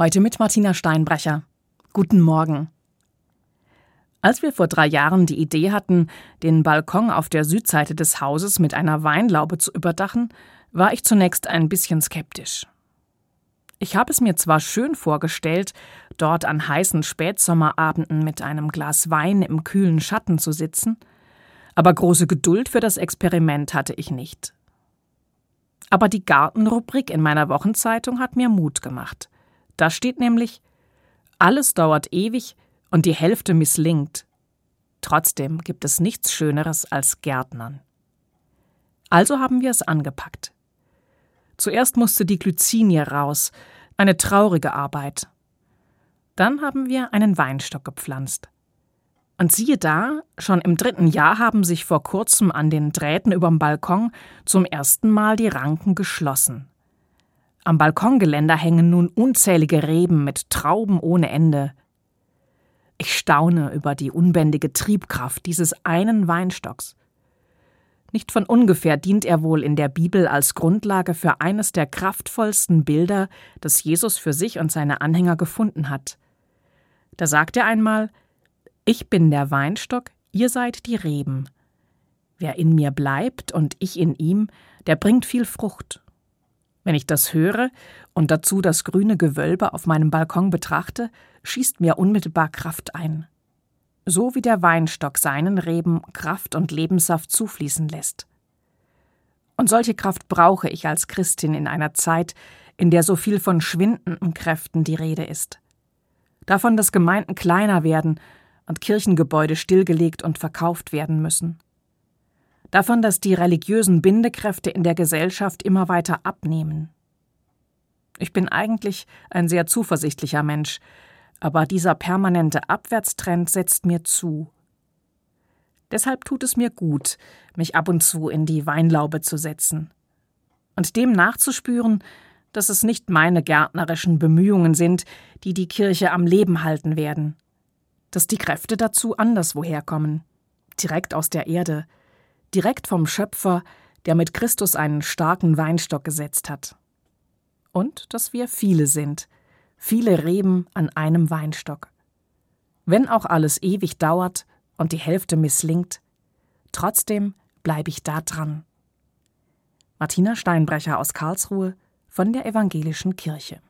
Heute mit Martina Steinbrecher. Guten Morgen. Als wir vor drei Jahren die Idee hatten, den Balkon auf der Südseite des Hauses mit einer Weinlaube zu überdachen, war ich zunächst ein bisschen skeptisch. Ich habe es mir zwar schön vorgestellt, dort an heißen Spätsommerabenden mit einem Glas Wein im kühlen Schatten zu sitzen, aber große Geduld für das Experiment hatte ich nicht. Aber die Gartenrubrik in meiner Wochenzeitung hat mir Mut gemacht. Da steht nämlich, alles dauert ewig und die Hälfte misslingt. Trotzdem gibt es nichts Schöneres als Gärtnern. Also haben wir es angepackt. Zuerst musste die Glycinie raus, eine traurige Arbeit. Dann haben wir einen Weinstock gepflanzt. Und siehe da, schon im dritten Jahr haben sich vor kurzem an den Drähten überm Balkon zum ersten Mal die Ranken geschlossen. Am Balkongeländer hängen nun unzählige Reben mit Trauben ohne Ende. Ich staune über die unbändige Triebkraft dieses einen Weinstocks. Nicht von ungefähr dient er wohl in der Bibel als Grundlage für eines der kraftvollsten Bilder, das Jesus für sich und seine Anhänger gefunden hat. Da sagt er einmal Ich bin der Weinstock, ihr seid die Reben. Wer in mir bleibt und ich in ihm, der bringt viel Frucht. Wenn ich das höre und dazu das grüne Gewölbe auf meinem Balkon betrachte, schießt mir unmittelbar Kraft ein. So wie der Weinstock seinen Reben Kraft und Lebenssaft zufließen lässt. Und solche Kraft brauche ich als Christin in einer Zeit, in der so viel von schwindenden Kräften die Rede ist. Davon, dass Gemeinden kleiner werden und Kirchengebäude stillgelegt und verkauft werden müssen davon, dass die religiösen Bindekräfte in der Gesellschaft immer weiter abnehmen. Ich bin eigentlich ein sehr zuversichtlicher Mensch, aber dieser permanente Abwärtstrend setzt mir zu. Deshalb tut es mir gut, mich ab und zu in die Weinlaube zu setzen und dem nachzuspüren, dass es nicht meine gärtnerischen Bemühungen sind, die die Kirche am Leben halten werden, dass die Kräfte dazu anderswoher kommen, direkt aus der Erde, direkt vom Schöpfer, der mit Christus einen starken Weinstock gesetzt hat. Und dass wir viele sind, viele Reben an einem Weinstock. Wenn auch alles ewig dauert und die Hälfte misslingt, trotzdem bleibe ich da dran. Martina Steinbrecher aus Karlsruhe von der Evangelischen Kirche.